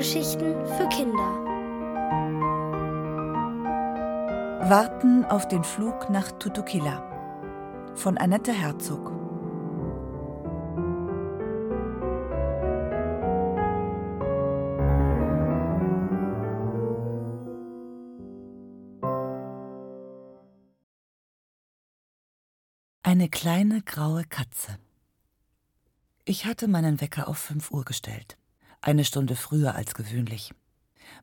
Hörgeschichten für Kinder. Warten auf den Flug nach Tutukila von Annette Herzog. Eine kleine graue Katze. Ich hatte meinen Wecker auf fünf Uhr gestellt. Eine Stunde früher als gewöhnlich.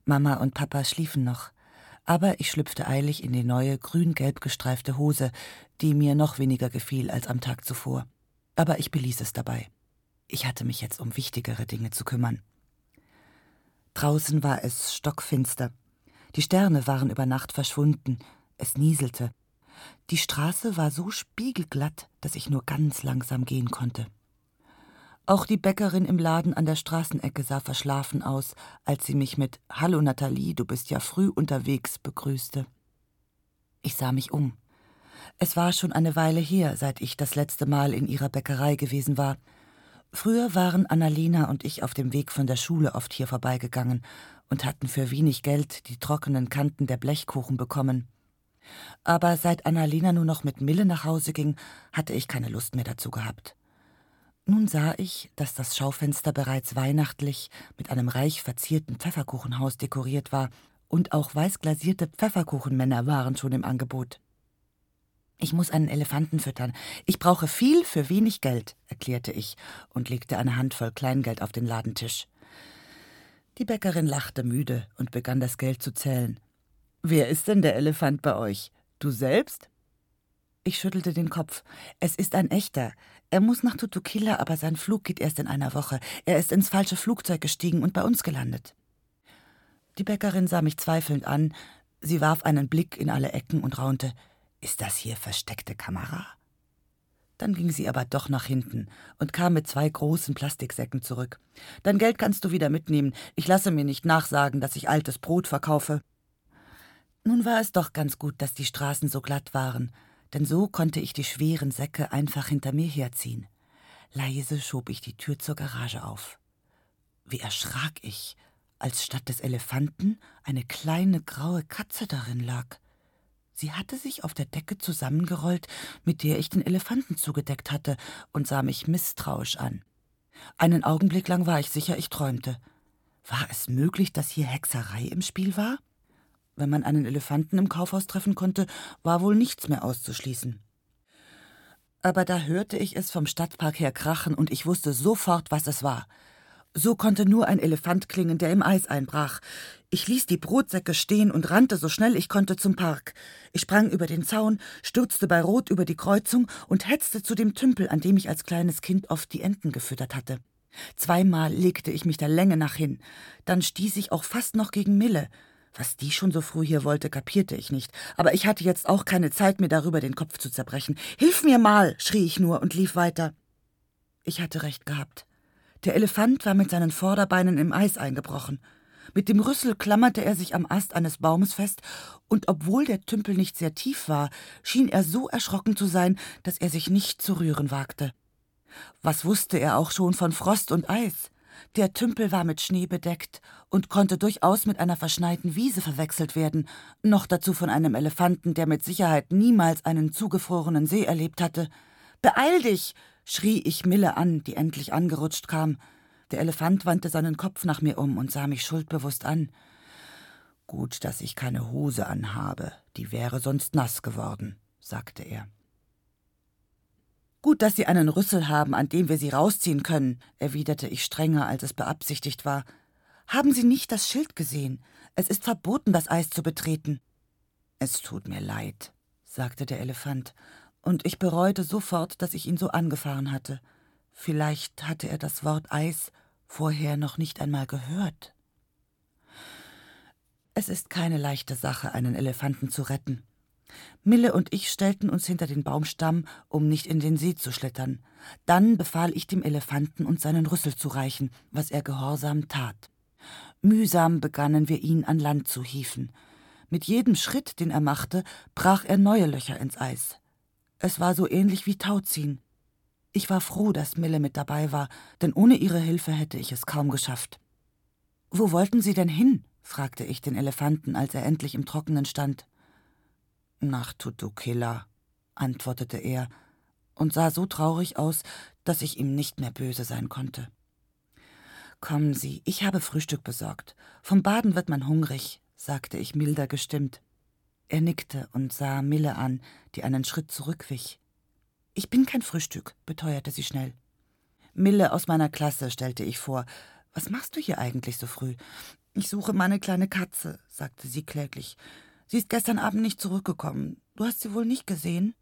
Mama und Papa schliefen noch, aber ich schlüpfte eilig in die neue grün-gelb gestreifte Hose, die mir noch weniger gefiel als am Tag zuvor. Aber ich beließ es dabei. Ich hatte mich jetzt um wichtigere Dinge zu kümmern. Draußen war es stockfinster. Die Sterne waren über Nacht verschwunden. Es nieselte. Die Straße war so spiegelglatt, dass ich nur ganz langsam gehen konnte. Auch die Bäckerin im Laden an der Straßenecke sah verschlafen aus, als sie mich mit Hallo Nathalie, du bist ja früh unterwegs begrüßte. Ich sah mich um. Es war schon eine Weile her, seit ich das letzte Mal in ihrer Bäckerei gewesen war. Früher waren Annalena und ich auf dem Weg von der Schule oft hier vorbeigegangen und hatten für wenig Geld die trockenen Kanten der Blechkuchen bekommen. Aber seit Annalena nur noch mit Mille nach Hause ging, hatte ich keine Lust mehr dazu gehabt. Nun sah ich, dass das Schaufenster bereits weihnachtlich mit einem reich verzierten Pfefferkuchenhaus dekoriert war, und auch weißglasierte Pfefferkuchenmänner waren schon im Angebot. Ich muss einen Elefanten füttern. Ich brauche viel für wenig Geld, erklärte ich und legte eine Handvoll Kleingeld auf den Ladentisch. Die Bäckerin lachte müde und begann das Geld zu zählen. Wer ist denn der Elefant bei euch? Du selbst? Ich schüttelte den Kopf. Es ist ein echter. Er muss nach Tutukila, aber sein Flug geht erst in einer Woche. Er ist ins falsche Flugzeug gestiegen und bei uns gelandet. Die Bäckerin sah mich zweifelnd an. Sie warf einen Blick in alle Ecken und raunte: Ist das hier versteckte Kamera? Dann ging sie aber doch nach hinten und kam mit zwei großen Plastiksäcken zurück. Dein Geld kannst du wieder mitnehmen. Ich lasse mir nicht nachsagen, dass ich altes Brot verkaufe. Nun war es doch ganz gut, dass die Straßen so glatt waren denn so konnte ich die schweren Säcke einfach hinter mir herziehen. Leise schob ich die Tür zur Garage auf. Wie erschrak ich, als statt des Elefanten eine kleine graue Katze darin lag. Sie hatte sich auf der Decke zusammengerollt, mit der ich den Elefanten zugedeckt hatte, und sah mich misstrauisch an. Einen Augenblick lang war ich sicher, ich träumte. War es möglich, dass hier Hexerei im Spiel war? Wenn man einen Elefanten im Kaufhaus treffen konnte, war wohl nichts mehr auszuschließen. Aber da hörte ich es vom Stadtpark her krachen und ich wusste sofort, was es war. So konnte nur ein Elefant klingen, der im Eis einbrach. Ich ließ die Brotsäcke stehen und rannte so schnell ich konnte zum Park. Ich sprang über den Zaun, stürzte bei Rot über die Kreuzung und hetzte zu dem Tümpel, an dem ich als kleines Kind oft die Enten gefüttert hatte. Zweimal legte ich mich der Länge nach hin. Dann stieß ich auch fast noch gegen Mille. Was die schon so früh hier wollte, kapierte ich nicht, aber ich hatte jetzt auch keine Zeit, mir darüber den Kopf zu zerbrechen. Hilf mir mal, schrie ich nur und lief weiter. Ich hatte recht gehabt. Der Elefant war mit seinen Vorderbeinen im Eis eingebrochen. Mit dem Rüssel klammerte er sich am Ast eines Baumes fest, und obwohl der Tümpel nicht sehr tief war, schien er so erschrocken zu sein, dass er sich nicht zu rühren wagte. Was wusste er auch schon von Frost und Eis? Der Tümpel war mit Schnee bedeckt und konnte durchaus mit einer verschneiten Wiese verwechselt werden, noch dazu von einem Elefanten, der mit Sicherheit niemals einen zugefrorenen See erlebt hatte. Beeil dich! schrie ich Mille an, die endlich angerutscht kam. Der Elefant wandte seinen Kopf nach mir um und sah mich schuldbewusst an. Gut, dass ich keine Hose anhabe, die wäre sonst nass geworden, sagte er. Gut, dass Sie einen Rüssel haben, an dem wir Sie rausziehen können, erwiderte ich strenger, als es beabsichtigt war. Haben Sie nicht das Schild gesehen? Es ist verboten, das Eis zu betreten. Es tut mir leid, sagte der Elefant, und ich bereute sofort, dass ich ihn so angefahren hatte. Vielleicht hatte er das Wort Eis vorher noch nicht einmal gehört. Es ist keine leichte Sache, einen Elefanten zu retten, Mille und ich stellten uns hinter den Baumstamm, um nicht in den See zu schlittern. Dann befahl ich dem Elefanten, uns seinen Rüssel zu reichen, was er gehorsam tat. Mühsam begannen wir ihn an Land zu hieven. Mit jedem Schritt, den er machte, brach er neue Löcher ins Eis. Es war so ähnlich wie Tauziehen. Ich war froh, dass Mille mit dabei war, denn ohne ihre Hilfe hätte ich es kaum geschafft. Wo wollten Sie denn hin? fragte ich den Elefanten, als er endlich im Trockenen stand. Nach Tutukila, antwortete er und sah so traurig aus, dass ich ihm nicht mehr böse sein konnte. Kommen Sie, ich habe Frühstück besorgt. Vom Baden wird man hungrig, sagte ich milder gestimmt. Er nickte und sah Mille an, die einen Schritt zurückwich. Ich bin kein Frühstück, beteuerte sie schnell. Mille aus meiner Klasse, stellte ich vor. Was machst du hier eigentlich so früh? Ich suche meine kleine Katze, sagte sie kläglich. Sie ist gestern Abend nicht zurückgekommen. Du hast sie wohl nicht gesehen?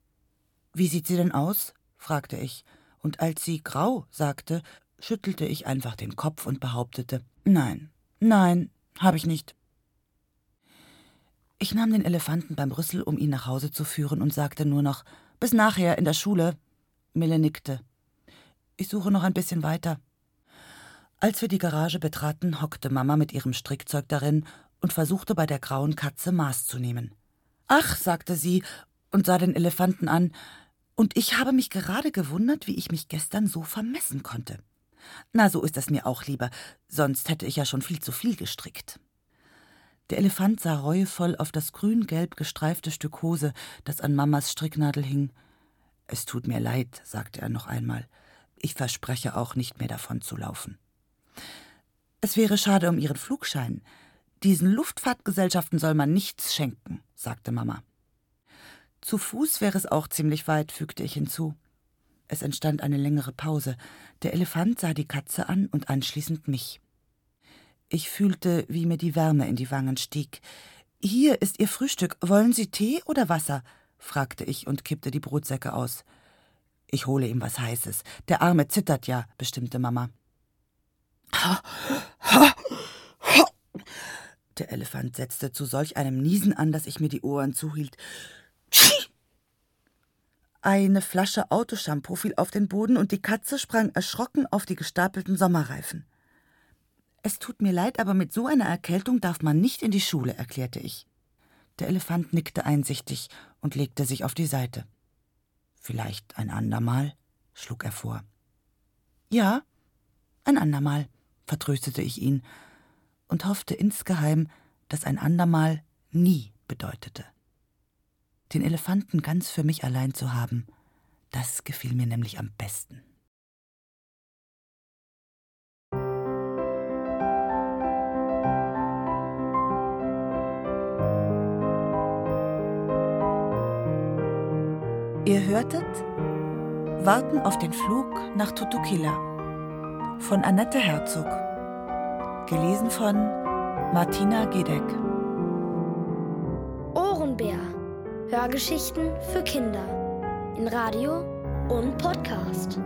Wie sieht sie denn aus? fragte ich, und als sie grau sagte, schüttelte ich einfach den Kopf und behauptete Nein, nein, habe ich nicht. Ich nahm den Elefanten beim Rüssel, um ihn nach Hause zu führen, und sagte nur noch Bis nachher in der Schule. Mille nickte. Ich suche noch ein bisschen weiter. Als wir die Garage betraten, hockte Mama mit ihrem Strickzeug darin und versuchte bei der grauen Katze Maß zu nehmen. Ach, sagte sie und sah den Elefanten an, und ich habe mich gerade gewundert, wie ich mich gestern so vermessen konnte. Na, so ist es mir auch lieber, sonst hätte ich ja schon viel zu viel gestrickt. Der Elefant sah reuevoll auf das grün-gelb gestreifte Stück Hose, das an Mamas Stricknadel hing. Es tut mir leid, sagte er noch einmal. Ich verspreche auch nicht mehr davon zu laufen. Es wäre schade um Ihren Flugschein. Diesen Luftfahrtgesellschaften soll man nichts schenken, sagte Mama. Zu Fuß wäre es auch ziemlich weit, fügte ich hinzu. Es entstand eine längere Pause. Der Elefant sah die Katze an und anschließend mich. Ich fühlte, wie mir die Wärme in die Wangen stieg. Hier ist Ihr Frühstück. Wollen Sie Tee oder Wasser? fragte ich und kippte die Brotsäcke aus. Ich hole ihm was Heißes. Der Arme zittert ja, bestimmte Mama. Der Elefant setzte zu solch einem Niesen an, dass ich mir die Ohren zuhielt. Eine Flasche Autoshampoo fiel auf den Boden und die Katze sprang erschrocken auf die gestapelten Sommerreifen. Es tut mir leid, aber mit so einer Erkältung darf man nicht in die Schule, erklärte ich. Der Elefant nickte einsichtig und legte sich auf die Seite. Vielleicht ein andermal, schlug er vor. Ja, ein andermal, vertröstete ich ihn und hoffte insgeheim, dass ein andermal nie bedeutete. Den Elefanten ganz für mich allein zu haben, das gefiel mir nämlich am besten. Ihr hörtet Warten auf den Flug nach Tutukila von Annette Herzog. Gelesen von Martina Gedeck. Ohrenbär. Hörgeschichten für Kinder. In Radio und Podcast.